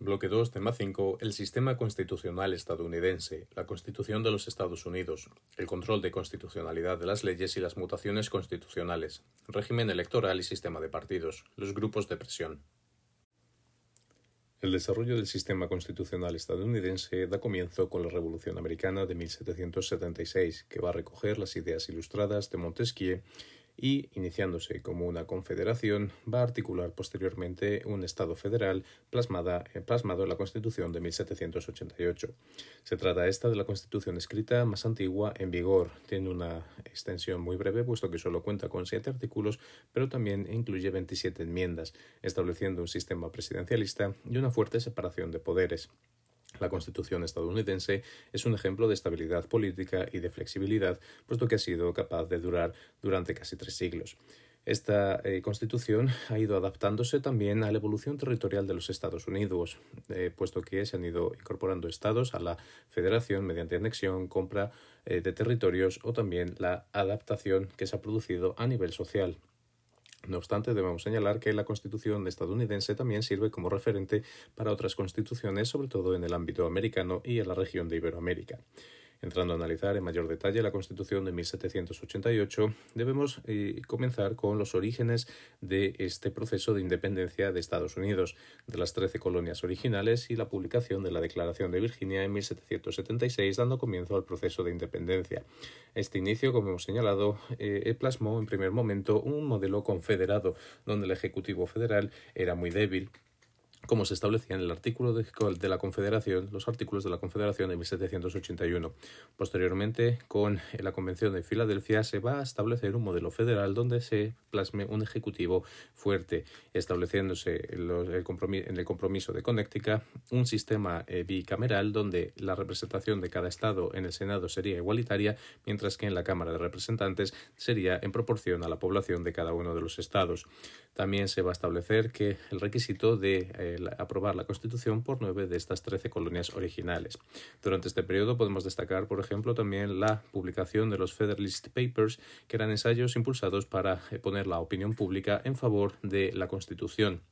Bloque 2, tema 5. El sistema constitucional estadounidense, la Constitución de los Estados Unidos, el control de constitucionalidad de las leyes y las mutaciones constitucionales, régimen electoral y sistema de partidos, los grupos de presión. El desarrollo del sistema constitucional estadounidense da comienzo con la Revolución Americana de 1776, que va a recoger las ideas ilustradas de Montesquieu y, iniciándose como una confederación, va a articular posteriormente un Estado federal plasmada, eh, plasmado en la Constitución de 1788. Se trata esta de la Constitución escrita más antigua en vigor. Tiene una extensión muy breve, puesto que solo cuenta con siete artículos, pero también incluye 27 enmiendas, estableciendo un sistema presidencialista y una fuerte separación de poderes. La Constitución estadounidense es un ejemplo de estabilidad política y de flexibilidad, puesto que ha sido capaz de durar durante casi tres siglos. Esta eh, constitución ha ido adaptándose también a la evolución territorial de los Estados Unidos, eh, puesto que se han ido incorporando estados a la federación mediante anexión, compra eh, de territorios o también la adaptación que se ha producido a nivel social. No obstante, debemos señalar que la Constitución estadounidense también sirve como referente para otras constituciones, sobre todo en el ámbito americano y en la región de Iberoamérica. Entrando a analizar en mayor detalle la Constitución de 1788, debemos eh, comenzar con los orígenes de este proceso de independencia de Estados Unidos, de las trece colonias originales y la publicación de la Declaración de Virginia en 1776, dando comienzo al proceso de independencia. Este inicio, como hemos señalado, eh, plasmó en primer momento un modelo confederado, donde el Ejecutivo Federal era muy débil como se establecía en el artículo de, la Confederación, los artículos de la Confederación de 1781. Posteriormente, con la Convención de Filadelfia, se va a establecer un modelo federal donde se plasme un ejecutivo fuerte, estableciéndose en, el, compromiso, de Connecticut un sistema eh, bicameral donde la representación de cada estado en el Senado sería igualitaria, mientras que en la Cámara de Representantes sería en proporción a la población de cada uno de los estados. También se va a establecer que el requisito de eh, aprobar la Constitución por nueve de estas trece colonias originales. Durante este periodo podemos destacar, por ejemplo, también la publicación de los Federalist Papers, que eran ensayos impulsados para eh, poner la opinión pública en favor de la Constitución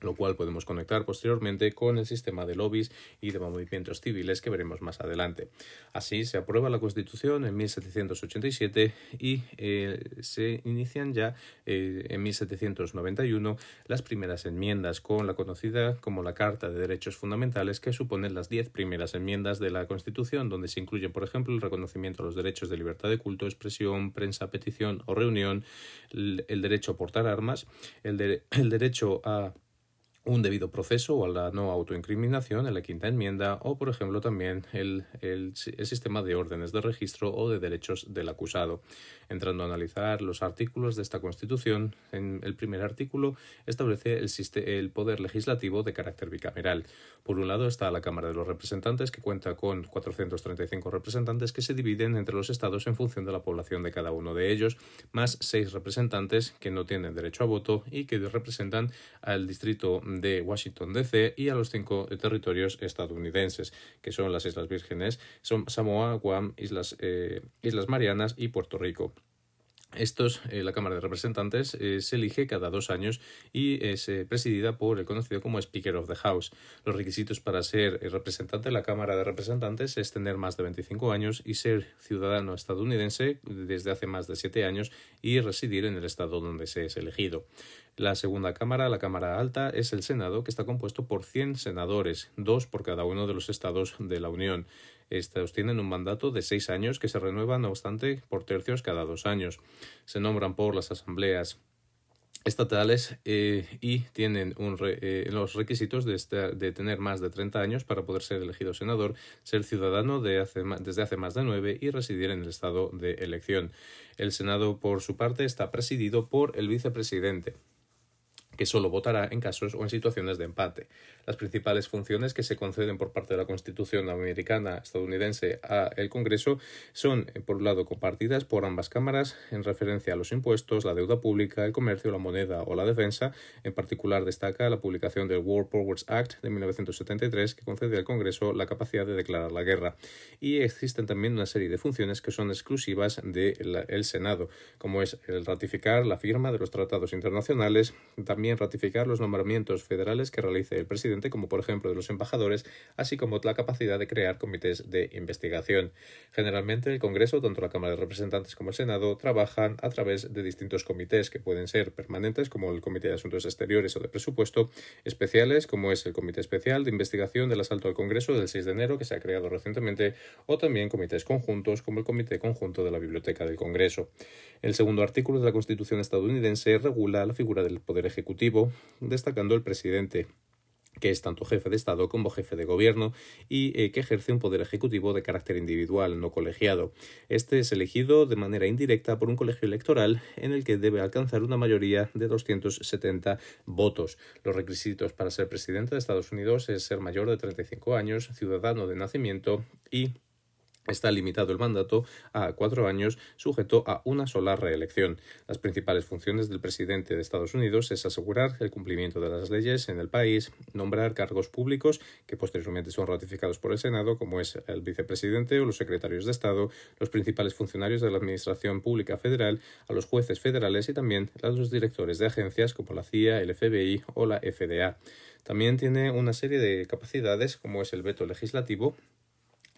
lo cual podemos conectar posteriormente con el sistema de lobbies y de movimientos civiles que veremos más adelante. Así se aprueba la Constitución en 1787 y eh, se inician ya eh, en 1791 las primeras enmiendas con la conocida como la Carta de Derechos Fundamentales que suponen las diez primeras enmiendas de la Constitución donde se incluye por ejemplo el reconocimiento a los derechos de libertad de culto, expresión, prensa, petición o reunión, el, derecho a portar armas, el, el derecho a un debido proceso o a la no autoincriminación en la quinta enmienda o, por ejemplo, también el, el, sistema de órdenes de registro o de derechos del acusado. Entrando a analizar los artículos de esta Constitución, en el primer artículo establece el, el poder legislativo de carácter bicameral. Por un lado está la Cámara de los Representantes, que cuenta con 435 representantes que se dividen entre los estados en función de la población de cada uno de ellos, más seis representantes que no tienen derecho a voto y que representan al distrito de Washington DC y a los cinco territorios estadounidenses, que son las Islas Vírgenes, son Samoa, Guam, Islas, eh, Islas Marianas y Puerto Rico. Estos, eh, la Cámara de Representantes eh, se elige cada dos años y es presidida por el conocido como Speaker of the House. Los requisitos para ser representante de la Cámara de Representantes es tener más de 25 años y ser ciudadano estadounidense desde hace más de siete años y residir en el estado donde se es elegido. La segunda Cámara, la Cámara Alta, es el Senado, que está compuesto por 100 senadores, dos por cada uno de los estados de la Unión. Estos tienen un mandato de seis años que se renueva, no obstante, por tercios cada dos años. Se nombran por las asambleas estatales eh, y tienen eh, los requisitos de, tener más de 30 años para poder ser elegido senador, ser ciudadano de desde hace más de nueve y residir en el estado de elección. El Senado, por su parte, está presidido por el vicepresidente que solo votará en casos o en situaciones de empate. Las principales funciones que se conceden por parte de la Constitución americana estadounidense a el Congreso son, eh, por un lado, compartidas por ambas cámaras en referencia a los impuestos, la deuda pública, el comercio, la moneda o la defensa. En particular, destaca la publicación del War Powers Act de 1973 que concede al Congreso la capacidad de declarar la guerra. Y existen también una serie de funciones que son exclusivas del Senado, como es el ratificar la firma de los tratados internacionales, también ratificar los nombramientos federales que realice el presidente, como por ejemplo de los embajadores, así como la capacidad de crear comités de investigación. Generalmente el Congreso, tanto la Cámara de Representantes como el Senado, trabajan a través de distintos comités que pueden ser permanentes, como el Comité de Asuntos Exteriores o de Presupuesto, especiales, como es el Comité Especial de Investigación del Asalto al Congreso del 6 de enero, que se ha creado recientemente, o también comités conjuntos, como el Comité Conjunto de la Biblioteca del Congreso. El segundo artículo de la Constitución estadounidense regula la figura del Poder Ejecutivo, destacando el presidente que es tanto jefe de Estado como jefe de gobierno y eh, que ejerce un poder ejecutivo de carácter individual, no colegiado. Este es elegido de manera indirecta por un colegio electoral en el que debe alcanzar una mayoría de 270 votos. Los requisitos para ser presidente de Estados Unidos es ser mayor de 35 años, ciudadano de nacimiento y Está limitado el mandato a cuatro años, sujeto a una sola reelección. Las principales funciones del presidente de Estados Unidos es asegurar el cumplimiento de las leyes en el país, nombrar cargos públicos que posteriormente son ratificados por el Senado, como es el vicepresidente o los secretarios de Estado, los principales funcionarios de la Administración Pública Federal, a los jueces federales y también a los directores de agencias como la CIA, el FBI o la FDA. También tiene una serie de capacidades como es el veto legislativo,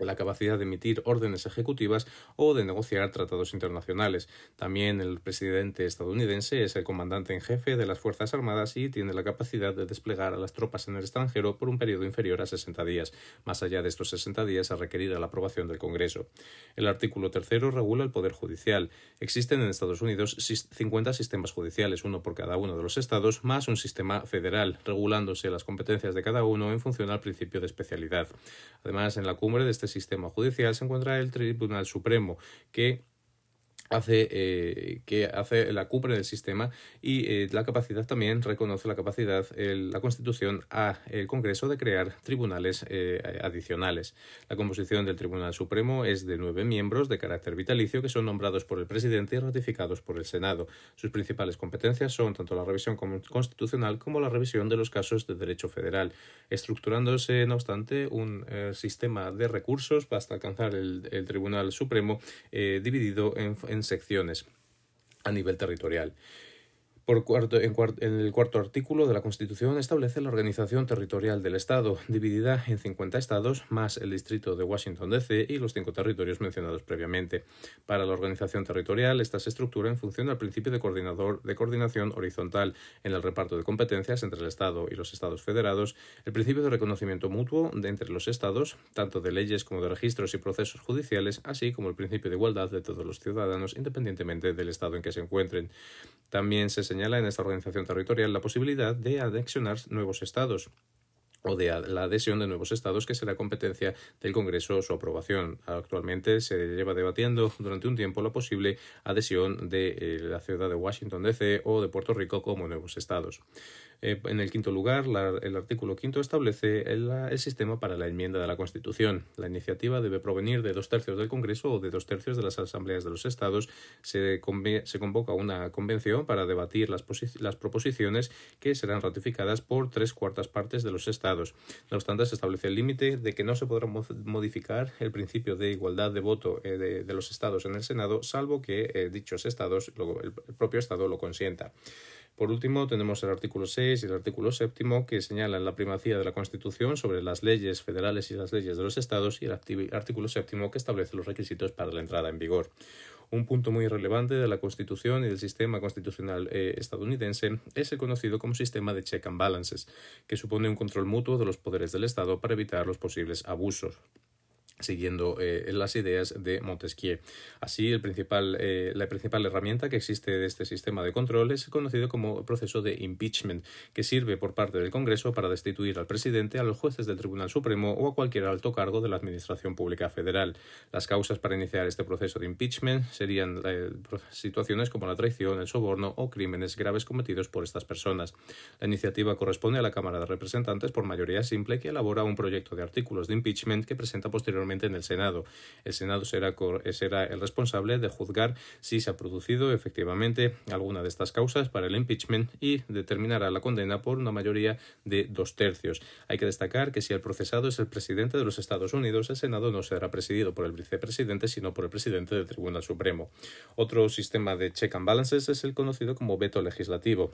la capacidad de emitir órdenes ejecutivas o de negociar tratados internacionales. También el presidente estadounidense es el comandante en jefe de las Fuerzas Armadas y tiene la capacidad de desplegar a las tropas en el extranjero por un periodo inferior a 60 días. Más allá de estos 60 días a requerir la aprobación del Congreso. El artículo tercero regula el Poder Judicial. Existen en Estados Unidos 50 sistemas judiciales, uno por cada uno de los estados, más un sistema federal, regulándose las competencias de cada uno en función al principio de especialidad. Además, en la cumbre de este sistema judicial se encuentra el Tribunal Supremo, que hace, eh, que hace la cumbre del sistema y eh, la capacidad también reconoce la capacidad, la Constitución, a el Congreso de crear tribunales eh, adicionales. La composición del Tribunal Supremo es de nueve miembros de carácter vitalicio que son nombrados por el presidente y ratificados por el Senado. Sus principales competencias son tanto la revisión constitucional como la revisión de los casos de derecho federal, estructurándose, no obstante, un sistema de recursos hasta alcanzar el, Tribunal Supremo dividido en secciones a nivel territorial. Por cuarto, en, el cuarto artículo de la Constitución establece la organización territorial del Estado, dividida en 50 estados, más el distrito de Washington, D.C. y los cinco territorios mencionados previamente. Para la organización territorial, esta se estructura en función del principio de, coordinador, de coordinación horizontal en el reparto de competencias entre el Estado y los Estados federados, el principio de reconocimiento mutuo de entre los Estados, tanto de leyes como de registros y procesos judiciales, así como el principio de igualdad de todos los ciudadanos, independientemente del Estado en que se encuentren. También se señala en esta organización territorial la posibilidad de anexionar nuevos estados o de la adhesión de nuevos estados, que será competencia del Congreso su aprobación. Actualmente se lleva debatiendo durante un tiempo la posible adhesión de eh, la ciudad de Washington DC o de Puerto Rico como nuevos estados. Eh, en el quinto lugar, el artículo quinto establece el, sistema para la enmienda de la Constitución. La iniciativa debe provenir de dos tercios del Congreso o de dos tercios de las asambleas de los estados. Se, convoca una convención para debatir las, las proposiciones que serán ratificadas por tres cuartas partes de los estados. No obstante, se establece el límite de que no se podrá modificar el principio de igualdad de voto eh, de, los estados en el Senado, salvo que eh, dichos estados, el propio estado lo consienta. Por último, tenemos el artículo 6 y el artículo 7 que señalan la primacía de la Constitución sobre las leyes federales y las leyes de los estados y el artículo 7 que establece los requisitos para la entrada en vigor. Un punto muy relevante de la Constitución y del sistema constitucional eh, estadounidense es el conocido como sistema de check and balances, que supone un control mutuo de los poderes del Estado para evitar los posibles abusos siguiendo eh, las ideas de Montesquieu. Así, el principal, eh, la principal herramienta que existe de este sistema de control es conocido como proceso de impeachment, que sirve por parte del Congreso para destituir al presidente, a los jueces del Tribunal Supremo o a cualquier alto cargo de la Administración Pública Federal. Las causas para iniciar este proceso de impeachment serían eh, situaciones como la traición, el soborno o crímenes graves cometidos por estas personas. La iniciativa corresponde a la Cámara de Representantes por mayoría simple que elabora un proyecto de artículos de impeachment que presenta posteriormente en el Senado. El Senado será, será el responsable de juzgar si se ha producido efectivamente alguna de estas causas para el impeachment y determinará la condena por una mayoría de dos tercios. Hay que destacar que si el procesado es el presidente de los Estados Unidos, el Senado no será presidido por el vicepresidente, sino por el presidente del Tribunal Supremo. Otro sistema de check and balances es el conocido como veto legislativo.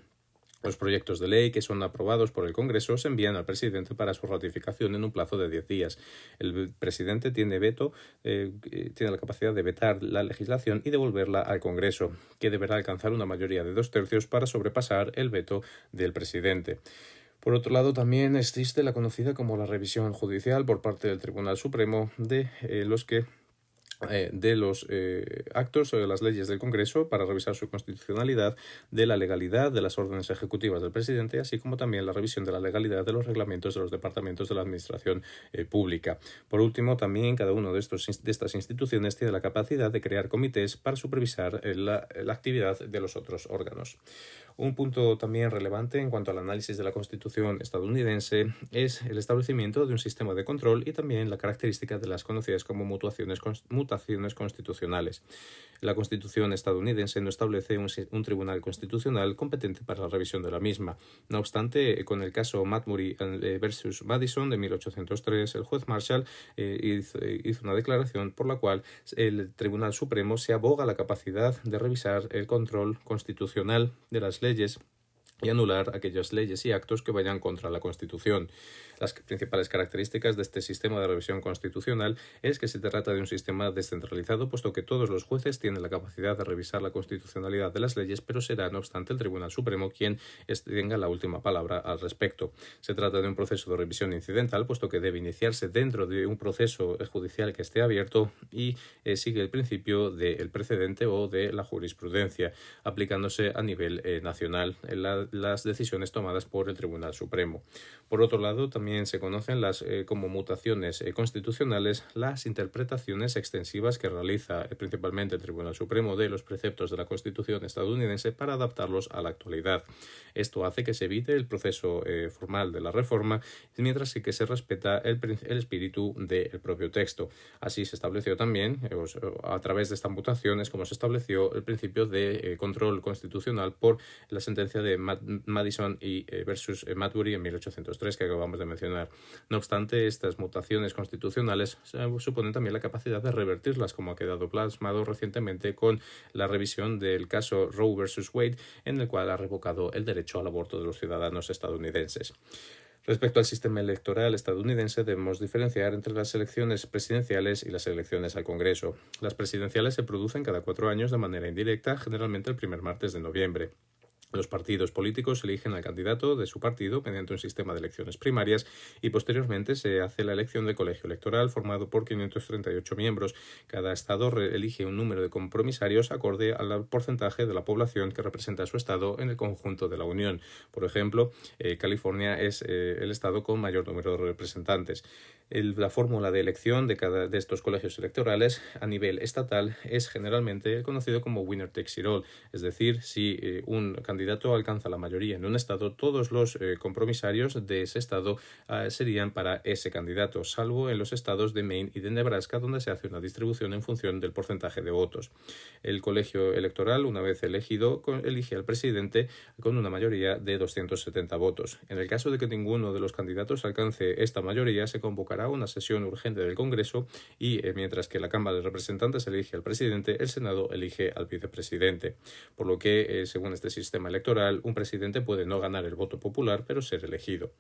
Los proyectos de ley que son aprobados por el Congreso se envían al presidente para su ratificación en un plazo de diez días. El presidente tiene veto, eh, tiene la capacidad de vetar la legislación y devolverla al Congreso, que deberá alcanzar una mayoría de dos tercios para sobrepasar el veto del presidente. Por otro lado, también existe la conocida como la revisión judicial por parte del Tribunal Supremo de eh, los que eh, de los eh, actos o de las leyes del Congreso para revisar su constitucionalidad, de la legalidad de las órdenes ejecutivas del presidente, así como también la revisión de la legalidad de los reglamentos de los departamentos de la Administración eh, Pública. Por último, también cada una de, de estas instituciones tiene la capacidad de crear comités para supervisar la actividad de los otros órganos. Un punto también relevante en cuanto al análisis de la Constitución estadounidense es el establecimiento de un sistema de control y también la característica de las conocidas como mutaciones, constitucionales. La Constitución estadounidense no establece un, tribunal constitucional competente para la revisión de la misma. No obstante, con el caso Matbury eh, versus Madison de 1803, el juez Marshall eh, hizo, hizo una declaración por la cual el Tribunal Supremo se aboga la capacidad de revisar el control constitucional de las leyes y anular aquellas leyes y actos que vayan contra la Constitución. Las principales características de este sistema de revisión constitucional es que se trata de un sistema descentralizado, puesto que todos los jueces tienen la capacidad de revisar la constitucionalidad de las leyes, pero será, no obstante, el Tribunal Supremo quien tenga la última palabra al respecto. Se trata de un proceso de revisión incidental, puesto que debe iniciarse dentro de un proceso judicial que esté abierto y eh, sigue el principio del precedente o de la jurisprudencia, aplicándose a nivel eh, nacional las decisiones tomadas por el Tribunal Supremo. Por otro lado, también también se conocen las, eh, como mutaciones eh, constitucionales las interpretaciones extensivas que realiza eh, principalmente el Tribunal Supremo de los preceptos de la Constitución estadounidense para adaptarlos a la actualidad. Esto hace que se evite el proceso formal de la reforma, mientras que se respeta el, el espíritu del propio texto. Así se estableció también, a través de estas mutaciones, como se estableció el principio de control constitucional por la sentencia de Madison y versus Madbury en 1803 que acabamos de mencionar no obstante, estas mutaciones constitucionales suponen también la capacidad de revertirlas, como ha quedado plasmado recientemente con la revisión del caso Roe versus Wade, en el cual ha revocado el derecho al aborto de los ciudadanos estadounidenses. Respecto al sistema electoral estadounidense, debemos diferenciar entre las elecciones presidenciales y las elecciones al Congreso. Las presidenciales se producen cada cuatro años de manera indirecta, generalmente el primer martes de noviembre. Los partidos políticos eligen al candidato de su partido mediante un sistema de elecciones primarias y posteriormente se hace la elección del colegio electoral formado por 538 miembros. Cada estado elige un número de compromisarios acorde al porcentaje de la población que representa su estado en el conjunto de la Unión. Por ejemplo, eh, California es eh, el estado con mayor número de representantes la fórmula de elección de cada de estos colegios electorales a nivel estatal es generalmente conocido como winner takes it all, es decir, si eh, un candidato alcanza la mayoría en un estado, todos los eh, compromisarios de ese estado ah, serían para ese candidato, salvo en los estados de Maine y de Nebraska, donde se hace una distribución en función del porcentaje de votos. El colegio electoral, una vez elegido, elige al presidente con una mayoría de 270 votos. En el caso de que ninguno de los candidatos alcance esta mayoría, se convocará una sesión urgente del Congreso y eh, mientras que la Cámara de Representantes elige al presidente, el Senado elige al vicepresidente. Por lo que, eh, según este sistema electoral, un presidente puede no ganar el voto popular, pero ser elegido.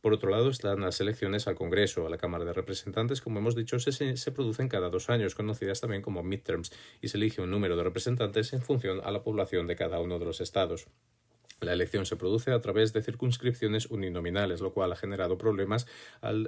Por otro lado, están las elecciones al Congreso, a la Cámara de Representantes, como hemos dicho, se, se producen cada dos años, conocidas también como midterms, y se elige un número de representantes en función a la población de cada uno de los estados. La elección se produce a través de circunscripciones uninominales, lo cual ha generado problemas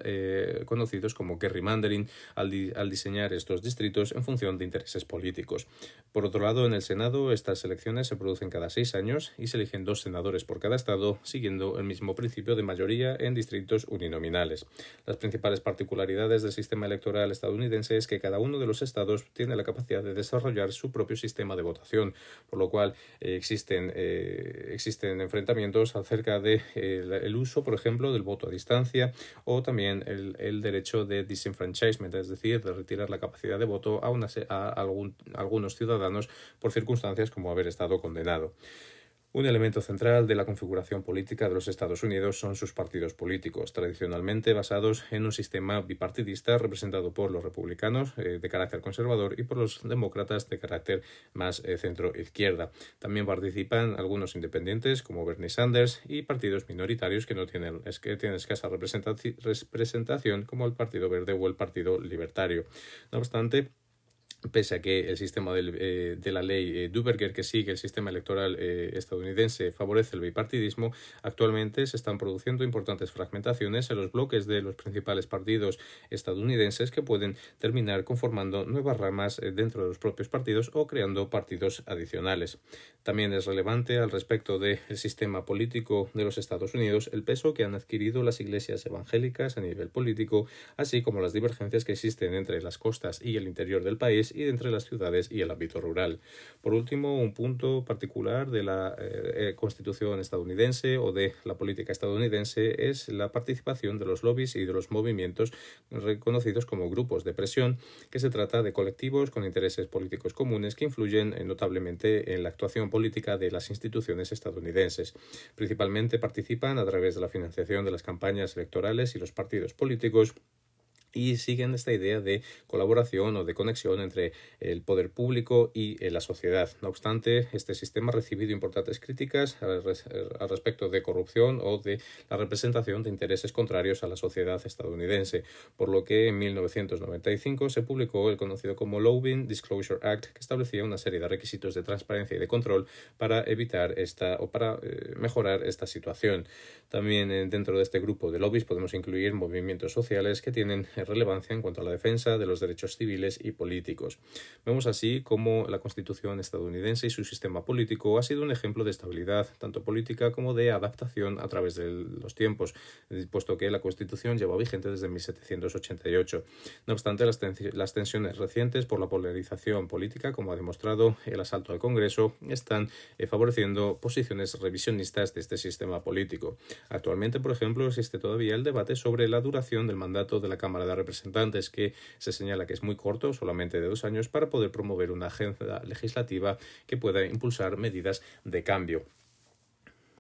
eh, conocidos como gerrymandering al, al, diseñar estos distritos en función de intereses políticos. Por otro lado, en el Senado estas elecciones se producen cada seis años y se eligen dos senadores por cada estado, siguiendo el mismo principio de mayoría en distritos uninominales. Las principales particularidades del sistema electoral estadounidense es que cada uno de los estados tiene la capacidad de desarrollar su propio sistema de votación, por lo cual eh, existen, eh, existen en enfrentamientos acerca del de, el uso, por ejemplo, del voto a distancia o también el, el, derecho de disenfranchisement, es decir, de retirar la capacidad de voto a, a, algún, a algunos ciudadanos por circunstancias como haber estado condenado. Un elemento central de la configuración política de los Estados Unidos son sus partidos políticos, tradicionalmente basados en un sistema bipartidista representado por los republicanos eh, de carácter conservador y por los demócratas de carácter más eh, centro-izquierda. También participan algunos independientes como Bernie Sanders y partidos minoritarios que no tienen, es que tienen escasa representación como el Partido Verde o el Partido Libertario. No obstante, pese a que el sistema eh, de la ley eh, Duberger que sigue el sistema electoral eh, estadounidense favorece el bipartidismo, actualmente se están produciendo importantes fragmentaciones en los bloques de los principales partidos estadounidenses que pueden terminar conformando nuevas ramas dentro de los propios partidos o creando partidos adicionales. También es relevante al respecto del sistema político de los Estados Unidos el peso que han adquirido las iglesias evangélicas a nivel político, así como las divergencias que existen entre las costas y el interior del país y entre las ciudades y el ámbito rural. Por último, un punto particular de la eh, eh, Constitución estadounidense o de la política estadounidense es la participación de los lobbies y de los movimientos reconocidos como grupos de presión, que se trata de colectivos con intereses políticos comunes que influyen notablemente en la actuación política de las instituciones estadounidenses. Principalmente participan a través de la financiación de las campañas electorales y los partidos políticos y siguen esta idea de colaboración o de conexión entre el poder público y eh, la sociedad. No obstante, este sistema ha recibido importantes críticas al, respecto de corrupción o de la representación de intereses contrarios a la sociedad estadounidense, por lo que en 1995 se publicó el conocido como Lobbying Disclosure Act, que establecía una serie de requisitos de transparencia y de control para evitar esta o para eh, mejorar esta situación. También eh, dentro de este grupo de lobbies podemos incluir movimientos sociales que tienen relevancia en cuanto a la defensa de los derechos civiles y políticos. Vemos así cómo la Constitución estadounidense y su sistema político ha sido un ejemplo de estabilidad, tanto política como de adaptación a través de los tiempos, puesto que la Constitución lleva vigente desde 1788. No obstante, las, tensiones recientes por la polarización política, como ha demostrado el asalto al Congreso, están eh, favoreciendo posiciones revisionistas de este sistema político. Actualmente, por ejemplo, existe todavía el debate sobre la duración del mandato de la Cámara de representantes que se señala que es muy corto, solamente de dos años, para poder promover una agenda legislativa que pueda impulsar medidas de cambio.